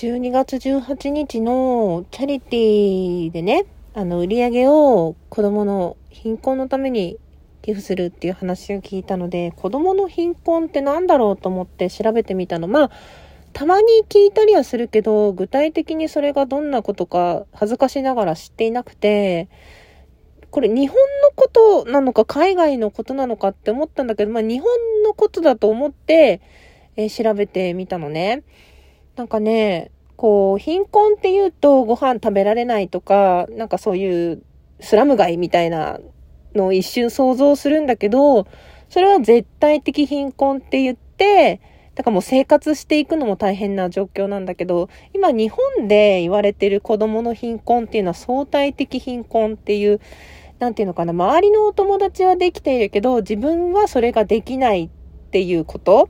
12月18日のチャリティーでね、あの、売り上げを子供の貧困のために寄付するっていう話を聞いたので、子供の貧困って何だろうと思って調べてみたの。まあ、たまに聞いたりはするけど、具体的にそれがどんなことか恥ずかしながら知っていなくて、これ日本のことなのか海外のことなのかって思ったんだけど、まあ日本のことだと思って、えー、調べてみたのね。なんかね、こう、貧困って言うとご飯食べられないとか、なんかそういうスラム街みたいなのを一瞬想像するんだけど、それは絶対的貧困って言って、だからもう生活していくのも大変な状況なんだけど、今日本で言われてる子供の貧困っていうのは相対的貧困っていう、なんていうのかな、周りのお友達はできているけど、自分はそれができないっていうこと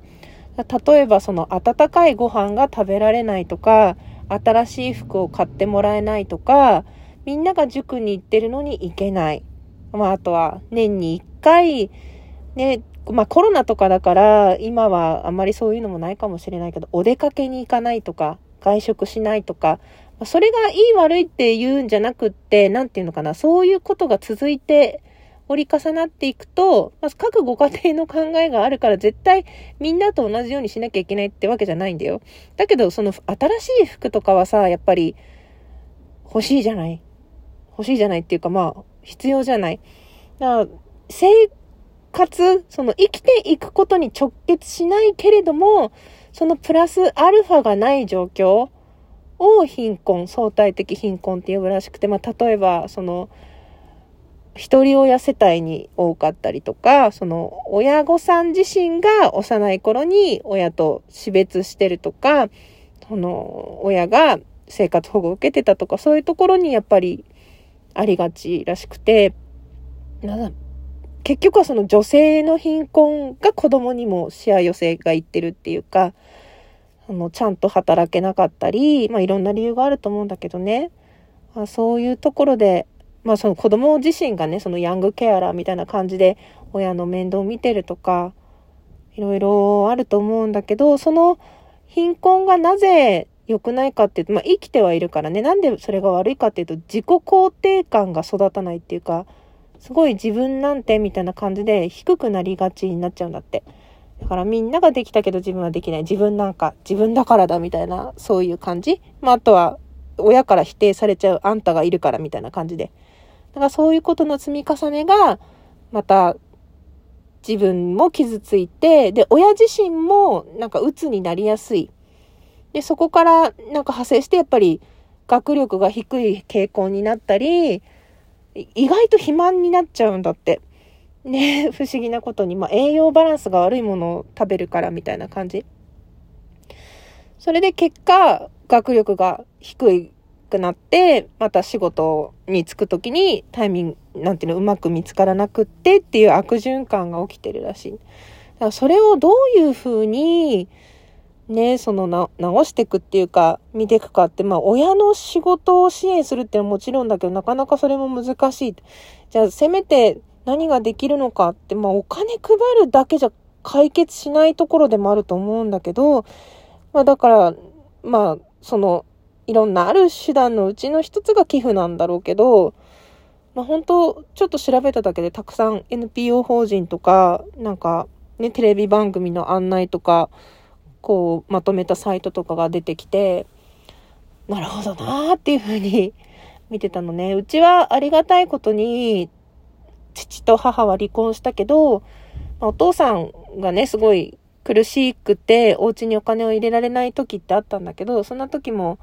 例えばその温かいご飯が食べられないとか、新しい服を買ってもらえないとか、みんなが塾に行ってるのに行けない。まあ、あとは年に1回、ね、まあコロナとかだから今はあんまりそういうのもないかもしれないけど、お出かけに行かないとか、外食しないとか、それがいい悪いって言うんじゃなくって、なんていうのかな、そういうことが続いて折り重なっていくと、まず各ご家庭の考えがあるから絶対みんなと同じようにしなきゃいけないってわけじゃないんだよ。だけど、その新しい服とかはさ、やっぱり欲しいじゃない？欲しいじゃないっていうかまあ、必要じゃない？だから生活、その生きていくことに直結しないけれども、そのプラスアルファがない状況を貧困、相対的貧困って呼ぶらしくて、まあ、例えば、その、一人親世帯に多かったりとか、その親御さん自身が幼い頃に親と死別してるとか、その親が生活保護を受けてたとか、そういうところにやっぱりありがちらしくて、結局はその女性の貧困が子供にも視野寄せがいってるっていうか、あの、ちゃんと働けなかったり、まあいろんな理由があると思うんだけどね。まあ、そういうところでまあその子供自身がね、そのヤングケアラーみたいな感じで親の面倒を見てるとか、いろいろあると思うんだけど、その貧困がなぜ良くないかっていうと、まあ生きてはいるからね、なんでそれが悪いかっていうと、自己肯定感が育たないっていうか、すごい自分なんてみたいな感じで低くなりがちになっちゃうんだって。だからみんなができたけど自分はできない。自分なんか自分だからだみたいな、そういう感じ。まああとは親から否定されちゃうあんたがいるからみたいな感じで。だからそういうことの積み重ねが、また自分も傷ついて、で、親自身もなんか鬱になりやすい。で、そこからなんか派生してやっぱり学力が低い傾向になったり、意外と肥満になっちゃうんだって。ね、不思議なことに、まあ、栄養バランスが悪いものを食べるからみたいな感じ。それで結果、学力が低いくなって、また仕事に就くときにタイミング、なんていうの、うまく見つからなくってっていう悪循環が起きてるらしい。だからそれをどういうふうに、ね、そのな、直していくっていうか、見ていくかって、まあ、親の仕事を支援するっていうのはもちろんだけど、なかなかそれも難しい。じゃあ、せめて何ができるのかって、まあ、お金配るだけじゃ解決しないところでもあると思うんだけど、まあ、だから、まあ、その、いろんなある手段のうちの一つが寄付なんだろうけど、まあ、本当ちょっと調べただけでたくさん NPO 法人とか、なんかね、テレビ番組の案内とか、こう、まとめたサイトとかが出てきて、なるほどなーっていうふうに 見てたのね。うちはありがたいことに、父と母は離婚したけど、まあ、お父さんがね、すごい苦しくて、お家にお金を入れられない時ってあったんだけど、そんな時も、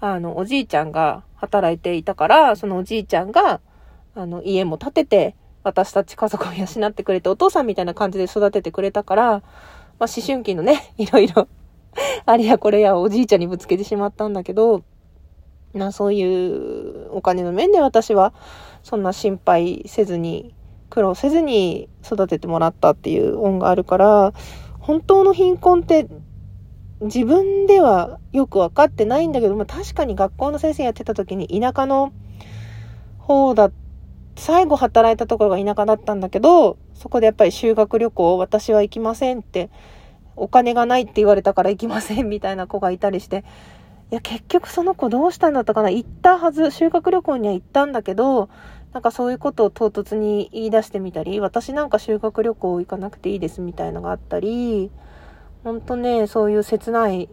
あの、おじいちゃんが働いていたから、そのおじいちゃんが、あの、家も建てて、私たち家族を養ってくれて、お父さんみたいな感じで育ててくれたから、まあ、思春期のね、いろいろあれやこれやおじいちゃんにぶつけてしまったんだけど、な、そういうお金の面で私は、そんな心配せずに、苦労せずに育ててもらったっていう恩があるから、本当の貧困って自分ではよくわかってないんだけど、まあ、確かに学校の先生やってた時に田舎の方だ、最後働いたところが田舎だったんだけど、そこでやっぱり修学旅行私は行きませんって、お金がないって言われたから行きませんみたいな子がいたりして、いや、結局その子どうしたんだったかな行ったはず、修学旅行には行ったんだけど、なんかそういうことを唐突に言い出してみたり、私なんか修学旅行行かなくていいですみたいのがあったり、ほんとね、そういう切ない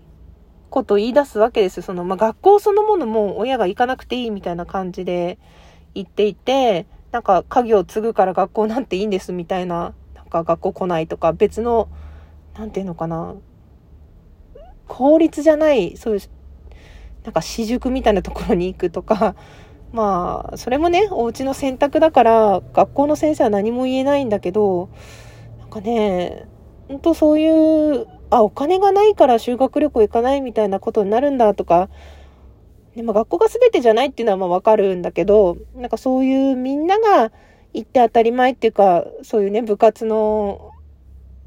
こと言い出すわけですよ。その、まあ、学校そのものも親が行かなくていいみたいな感じで言っていて、なんか家業継ぐから学校なんていいんですみたいな、なんか学校来ないとか別の、なんていうのかな、公立じゃない、そういうなんか私塾みたいなところに行くとか、まあ、それもね、お家の選択だから、学校の先生は何も言えないんだけど、なんかね、ほんとそういう、あ、お金がないから修学旅行行かないみたいなことになるんだとか、でも学校が全てじゃないっていうのはまあわかるんだけど、なんかそういうみんなが行って当たり前っていうか、そういうね、部活の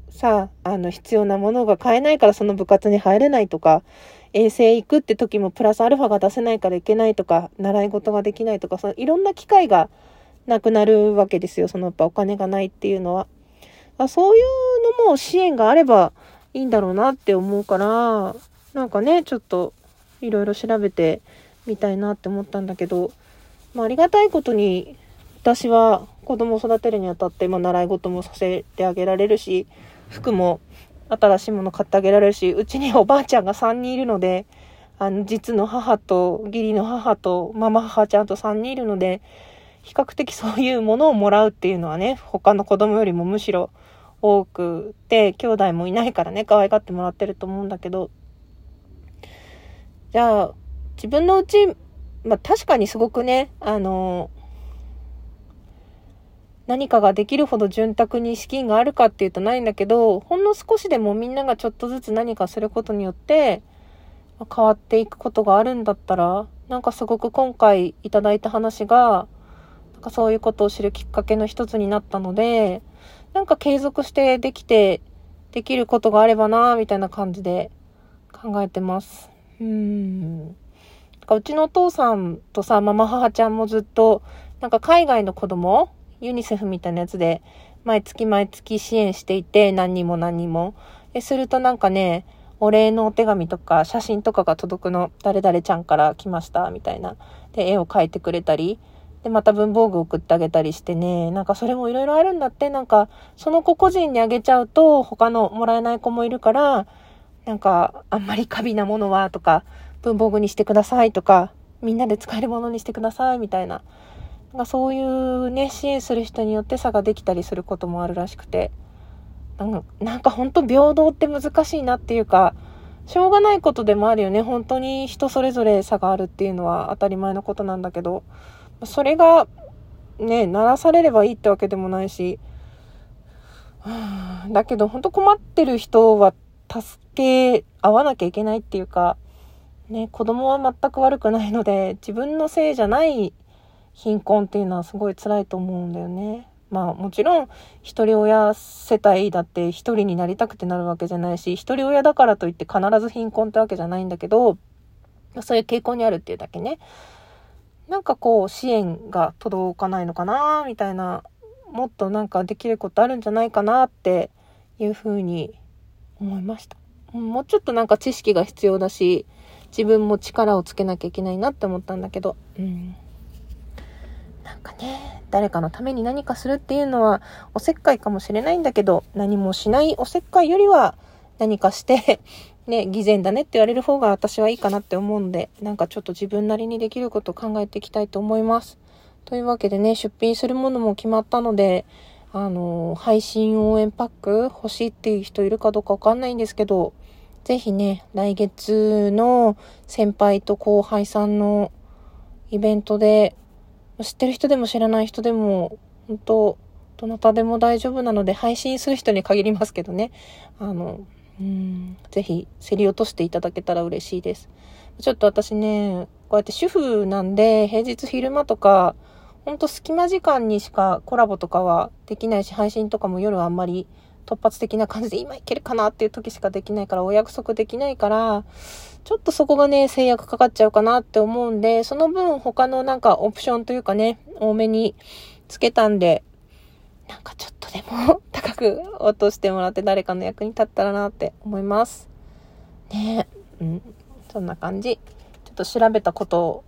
さ、あの必要なものが買えないからその部活に入れないとか、遠征行くって時もプラスアルファが出せないからいけないとか、習い事ができないとか、そのいろんな機会がなくなるわけですよ。そのやっぱお金がないっていうのは。そういうのも支援があればいいんだろうなって思うから、なんかね、ちょっといろいろ調べてみたいなって思ったんだけど、まあ、ありがたいことに私は子供を育てるにあたって、まあ、習い事もさせてあげられるし、服も新しいもの買ってあげられるし、うちにおばあちゃんが3人いるので、あの、実の母と義理の母とママ母ちゃんと3人いるので、比較的そういうものをもらうっていうのはね、他の子供よりもむしろ多くて、兄弟もいないからね、可愛がってもらってると思うんだけど、じゃあ、自分のうち、まあ確かにすごくね、あの、何かができるほど潤沢に資金があるかっていうとないんだけど、ほんの少しでもみんながちょっとずつ何かすることによって、変わっていくことがあるんだったら、なんかすごく今回いただいた話が、なんかそういうことを知るきっかけの一つになったので、なんか継続してできて、できることがあればなみたいな感じで考えてます。うん。うちのお父さんとさ、ママ母ちゃんもずっと、なんか海外の子供ユニセフみたいなやつで、毎月毎月支援していて、何人も何人も。え、するとなんかね、お礼のお手紙とか写真とかが届くの、誰々ちゃんから来ました、みたいな。で、絵を描いてくれたり、で、また文房具送ってあげたりしてね、なんかそれもいろいろあるんだって、なんか、その子個人にあげちゃうと、他のもらえない子もいるから、なんか、あんまり過敏なものは、とか、文房具にしてくださいとか、みんなで使えるものにしてください、みたいな。なんかそういうね、支援する人によって差ができたりすることもあるらしくて、なんか、なんか本当平等って難しいなっていうか、しょうがないことでもあるよね。本当に人それぞれ差があるっていうのは当たり前のことなんだけど、それが、ね、鳴らされればいいってわけでもないし、だけど本当困ってる人は助け合わなきゃいけないっていうか、ね、子供は全く悪くないので、自分のせいじゃない貧困っていうのはすごい辛いと思うんだよね。まあもちろん一人親世帯だって一人になりたくてなるわけじゃないし、一人親だからといって必ず貧困ってわけじゃないんだけど、そういう傾向にあるっていうだけね。なんかこう支援が届かないのかなみたいな、もっとなんかできることあるんじゃないかなっていうふうに思いました。もうちょっとなんか知識が必要だし、自分も力をつけなきゃいけないなって思ったんだけど、うん。なんかね、誰かのために何かするっていうのはおせっかいかもしれないんだけど、何もしないおせっかいよりは何かしてね、偽善だねって言われる方が私はいいかなって思うんで、なんかちょっと自分なりにできることを考えていきたいと思います。というわけでね、出品するものも決まったので、あの、配信応援パック欲しいっていう人いるかどうかわかんないんですけど、ぜひね、来月の先輩と後輩さんのイベントで知ってる人でも知らない人でも、本当どなたでも大丈夫なので、配信する人に限りますけどね。あの、うん、ぜひ、競り落としていただけたら嬉しいです。ちょっと私ね、こうやって主婦なんで、平日昼間とか、ほんと隙間時間にしかコラボとかはできないし、配信とかも夜はあんまり突発的な感じで今いけるかなっていう時しかできないから、お約束できないから、ちょっとそこがね、制約かかっちゃうかなって思うんで、その分他のなんかオプションというかね、多めにつけたんで、なんかちょっとでも高く落としてもらって誰かの役に立ったらなって思います。ねえうん。そんな感じ。ちょっと調べたことを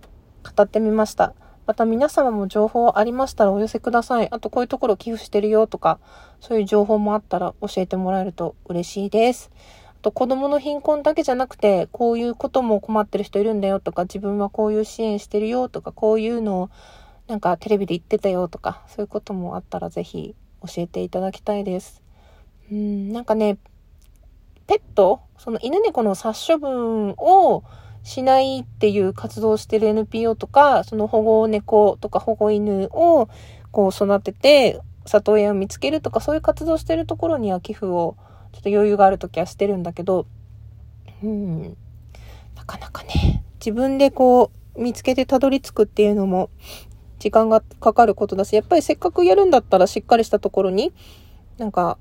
語ってみました。また皆様も情報ありましたらお寄せください。あとこういうところ寄付してるよとか、そういう情報もあったら教えてもらえると嬉しいです。あと子供の貧困だけじゃなくて、こういうことも困ってる人いるんだよとか、自分はこういう支援してるよとか、こういうのをなんかテレビで言ってたよとか、そういうこともあったらぜひ教えていただきたいです。うん、なんかね、ペット、その犬猫の殺処分をしないっていう活動をしてる NPO とか、その保護猫とか保護犬をこう育てて、里親を見つけるとか、そういう活動してるところには寄付をちょっと余裕がある時はしてるんだけど、うん、なかなかね、自分でこう見つけてたどり着くっていうのも時間がかかることだし、やっぱりせっかくやるんだったらしっかりしたところになんか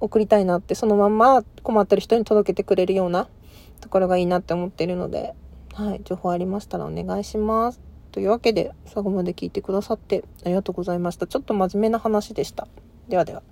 送りたいなって、そのまんま困ってる人に届けてくれるようなところがいいなって思ってるので、はい、情報ありましたらお願いします。というわけで、最後まで聞いてくださってありがとうございました。ちょっと真面目な話でした。ではでは。